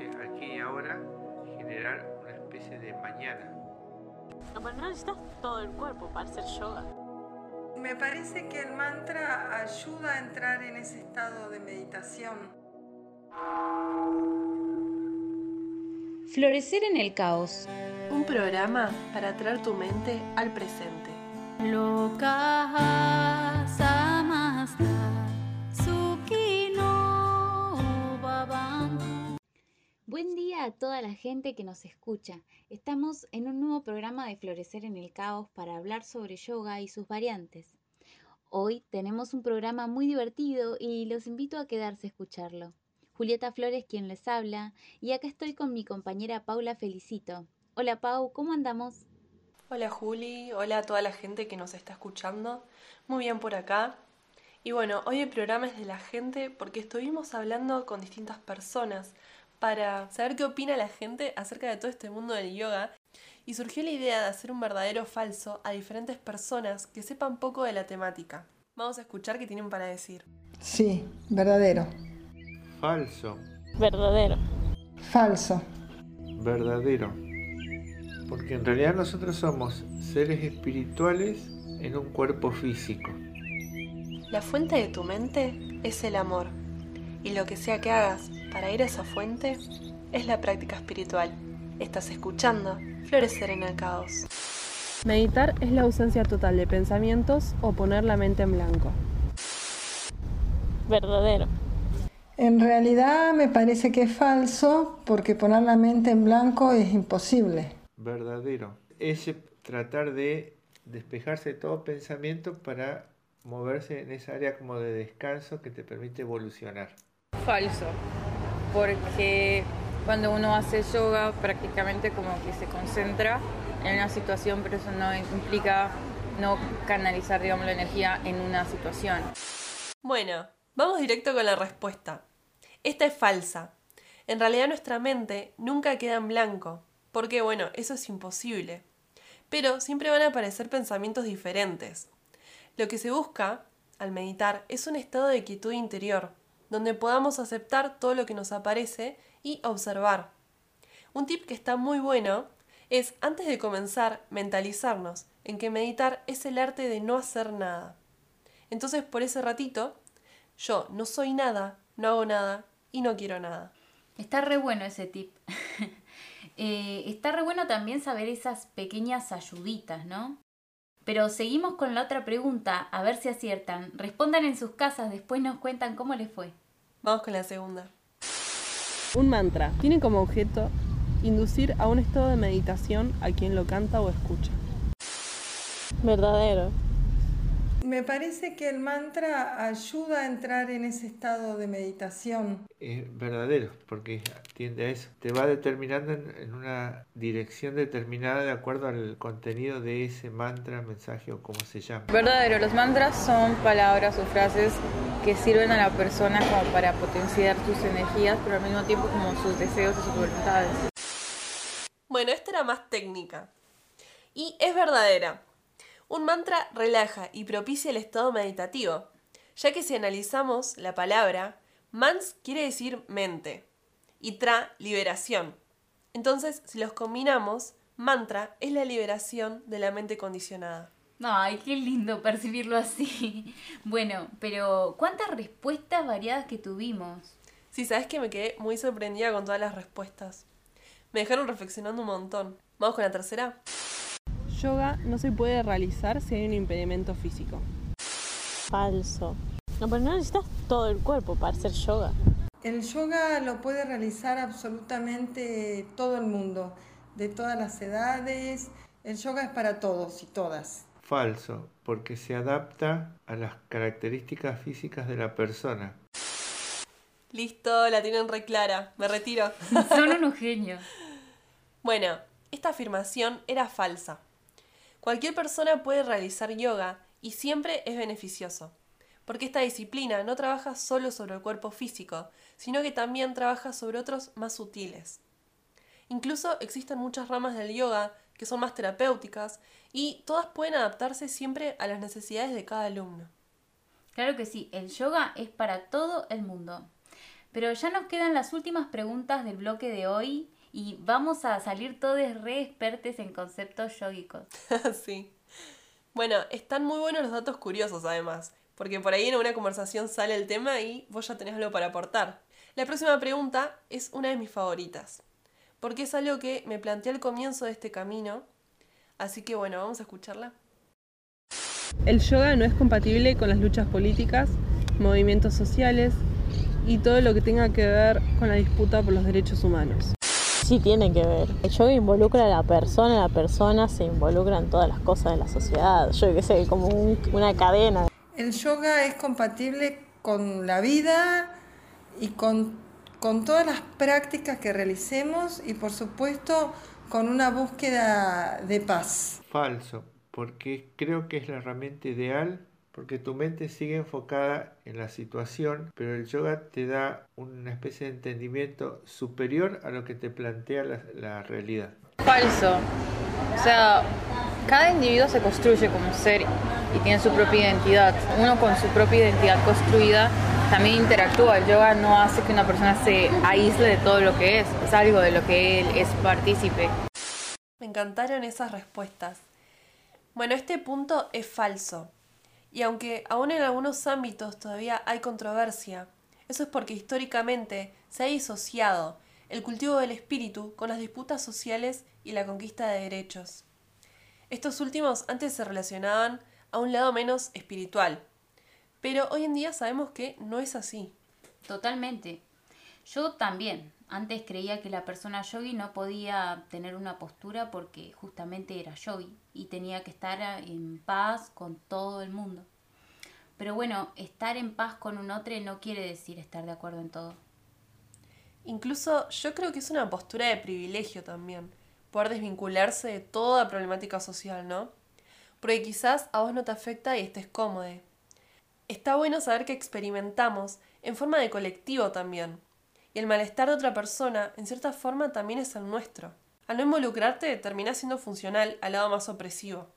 ese aquí y ahora generar una especie de mañana. No, pero no necesitas todo el cuerpo para hacer yoga. Me parece que el mantra ayuda a entrar en ese estado de meditación. Florecer en el caos. Un programa para traer tu mente al presente. Buen a toda la gente que nos escucha. Estamos en un nuevo programa de Florecer en el Caos para hablar sobre yoga y sus variantes. Hoy tenemos un programa muy divertido y los invito a quedarse a escucharlo. Julieta Flores quien les habla y acá estoy con mi compañera Paula Felicito. Hola Pau, ¿cómo andamos? Hola Juli, hola a toda la gente que nos está escuchando. Muy bien por acá. Y bueno, hoy el programa es de la gente porque estuvimos hablando con distintas personas para saber qué opina la gente acerca de todo este mundo del yoga y surgió la idea de hacer un verdadero falso a diferentes personas que sepan poco de la temática. Vamos a escuchar qué tienen para decir. Sí, verdadero. Falso, Verdadero. Falso. verdadero. Porque en realidad nosotros somos seres espirituales en un cuerpo físico. La fuente de tu mente es el amor y lo que sea que hagas para ir a esa fuente es la práctica espiritual. Estás escuchando Florecer en el Caos. Meditar es la ausencia total de pensamientos o poner la mente en blanco. Verdadero. En realidad me parece que es falso porque poner la mente en blanco es imposible. Verdadero. Ese tratar de despejarse de todo pensamiento para moverse en esa área como de descanso que te permite evolucionar. Falso, porque cuando uno hace yoga prácticamente como que se concentra en una situación, pero eso no implica no canalizar, digamos, la energía en una situación. Bueno, vamos directo con la respuesta. Esta es falsa. En realidad nuestra mente nunca queda en blanco, porque bueno, eso es imposible. Pero siempre van a aparecer pensamientos diferentes. Lo que se busca al meditar es un estado de quietud interior, donde podamos aceptar todo lo que nos aparece y observar. Un tip que está muy bueno es, antes de comenzar, mentalizarnos en que meditar es el arte de no hacer nada. Entonces, por ese ratito, yo no soy nada, no hago nada y no quiero nada. Está re bueno ese tip. Eh, está re bueno también saber esas pequeñas ayuditas, ¿no? Pero seguimos con la otra pregunta, a ver si aciertan. Respondan en sus casas, después nos cuentan cómo les fue. Vamos con la segunda. Un mantra tiene como objeto inducir a un estado de meditación a quien lo canta o escucha. Verdadero. Me parece que el mantra ayuda a entrar en ese estado de meditación. Es verdadero, porque tiende a eso. Te va determinando en, una dirección determinada de acuerdo al contenido de ese mantra, mensaje o como se llama. Verdadero, los mantras son palabras o frases que sirven a la persona como para potenciar sus energías, pero al mismo tiempo como sus deseos y sus voluntades. Bueno, esta era más técnica. Y es verdadera. Un mantra relaja y propicia el estado meditativo, ya que si analizamos la palabra, mans quiere decir mente y tra liberación. Entonces, si los combinamos, mantra es la liberación de la mente condicionada. Ay, qué lindo percibirlo así. Bueno, pero ¿cuántas respuestas variadas que tuvimos? Sí, sabes que me quedé muy sorprendida con todas las respuestas. Me dejaron reflexionando un montón. Vamos con la tercera. Yoga no se puede realizar si hay un impedimento físico. Falso. No, pero no necesitas todo el cuerpo para hacer yoga. El yoga lo puede realizar absolutamente todo el mundo, de todas las edades. El yoga es para todos y todas. Falso, porque se adapta a las características físicas de la persona. Listo, la tienen re clara. Me retiro. Son unos genios. Bueno, esta afirmación era falsa. Cualquier persona puede realizar yoga y siempre es beneficioso, porque esta disciplina no trabaja solo sobre el cuerpo físico, sino que también trabaja sobre otros más sutiles. Incluso existen muchas ramas del yoga que son más terapéuticas y todas pueden adaptarse siempre a las necesidades de cada alumno. Claro que sí, el yoga es para todo el mundo. Pero ya nos quedan las últimas preguntas del bloque de hoy y vamos a salir todos re expertos en conceptos yogicos. sí. Bueno, están muy buenos los datos curiosos además, porque por ahí en una conversación sale el tema y vos ya tenés algo para aportar. La próxima pregunta es una de mis favoritas, porque es algo que me planteé al comienzo de este camino, así que bueno, vamos a escucharla. El yoga no es compatible con las luchas políticas, movimientos sociales y todo lo que tenga que ver con la disputa por los derechos humanos. Sí tiene que ver. El yoga involucra a la persona, la persona se involucra en todas las cosas de la sociedad. Yo qué sé, como una cadena. El yoga es compatible con la vida y con, con todas las prácticas que realicemos y por supuesto con una búsqueda de paz. Falso, porque creo que es la herramienta ideal porque tu mente sigue enfocada en la situación, pero el yoga te da una especie de entendimiento superior a lo que te plantea la, realidad. Falso. O sea, cada individuo se construye como ser y tiene su propia identidad. Uno con su propia identidad construida también interactúa. El yoga no hace que una persona se aísle de todo lo que es, es algo de lo que él es partícipe. Me encantaron esas respuestas. Bueno, este punto es falso. Y aunque aún en algunos ámbitos todavía hay controversia, eso es porque históricamente se ha disociado el cultivo del espíritu con las disputas sociales y la conquista de derechos. Estos últimos antes se relacionaban a un lado menos espiritual, pero hoy en día sabemos que no es así. Totalmente. Yo también. Antes creía que la persona yogi no podía tener una postura porque justamente era yogi y tenía que estar en paz con todo el mundo. Pero bueno, estar en paz con un otro no quiere decir estar de acuerdo en todo. Incluso yo creo que es una postura de privilegio también, poder desvincularse de toda problemática social, ¿no? Porque quizás a vos no te afecta y estés cómodo. Está bueno saber que experimentamos en forma de colectivo también. Y el malestar de otra persona, en cierta forma, también es el nuestro. Al no involucrarte, terminás siendo funcional al lado más opresivo.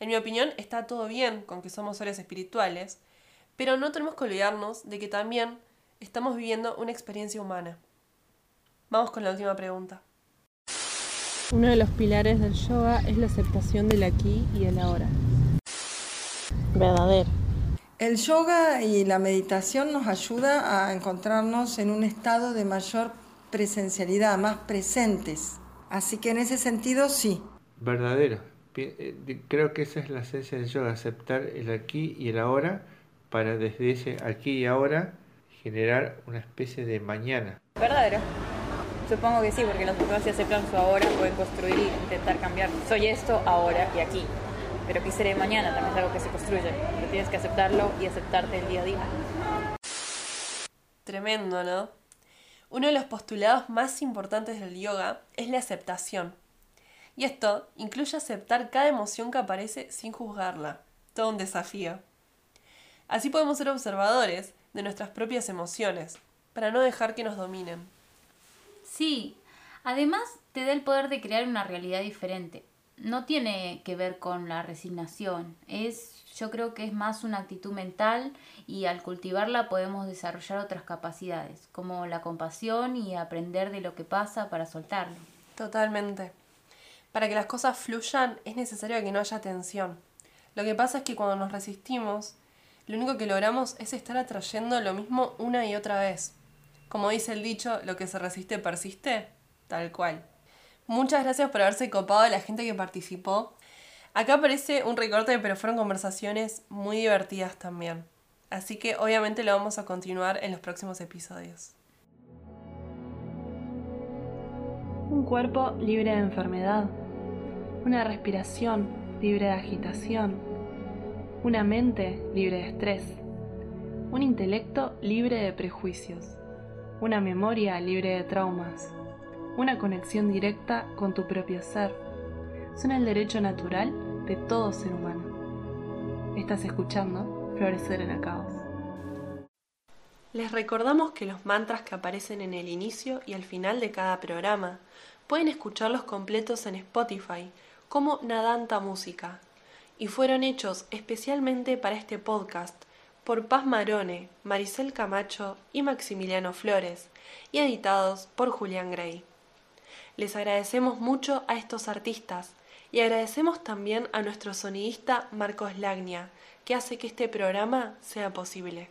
En mi opinión, está todo bien con que somos seres espirituales, pero no tenemos que olvidarnos de que también estamos viviendo una experiencia humana. Vamos con la última pregunta. Uno de los pilares del yoga es la aceptación del aquí y el ahora. Verdadero. El yoga y la meditación nos ayuda a encontrarnos en un estado de mayor presencialidad, más presentes. Así que en ese sentido sí. Verdadero. Eh, creo que esa es la esencia del yoga, aceptar el aquí y el ahora para desde ese aquí y ahora generar una especie de mañana. Verdadero. Supongo que sí, porque las personas si aceptan su ahora pueden construir e intentar cambiar. Soy esto ahora y aquí. Pero qué seré mañana también es algo que se construye. Pero tienes que aceptarlo y aceptarte el día a día. Tremendo, ¿no? Uno de los postulados más importantes del yoga es la aceptación. Y esto incluye aceptar cada emoción que aparece sin juzgarla. Todo un desafío. Así podemos ser observadores de nuestras propias emociones, para no dejar que nos dominen. Sí, además te da el poder de crear una realidad diferente. No tiene que ver con la resignación, es yo creo que es más una actitud mental y al cultivarla podemos desarrollar otras capacidades, como la compasión y aprender de lo que pasa para soltarlo. Totalmente. Para que las cosas fluyan es necesario que no haya tensión. Lo que pasa es que cuando nos resistimos, lo único que logramos es estar atrayendo lo mismo una y otra vez. Como dice el dicho, lo que se resiste persiste, tal cual. Muchas gracias por haberse copado a la gente que participó. Acá aparece un recorte, pero fueron conversaciones muy divertidas también. Así que obviamente lo vamos a continuar en los próximos episodios. Un cuerpo libre de enfermedad una respiración libre de agitación, una mente libre de estrés, un intelecto libre de prejuicios, una memoria libre de traumas, una conexión directa con tu propio ser. Son el derecho natural de todo ser humano. Estás escuchando Florecer en el Caos. Les recordamos que los mantras que aparecen en el inicio y al final de cada programa pueden escucharlos completos en Spotify como Nadanta Música y fueron hechos especialmente para este podcast por Paz Marone, Maricel Camacho y Maximiliano Flores, y editados por Julián Grey. Les agradecemos mucho a estos artistas y agradecemos también a nuestro sonidista Marcos Lagnia, que hace que este programa sea posible.